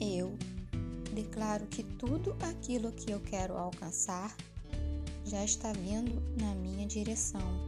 eu declaro que tudo aquilo que eu quero alcançar já está vindo na minha direção.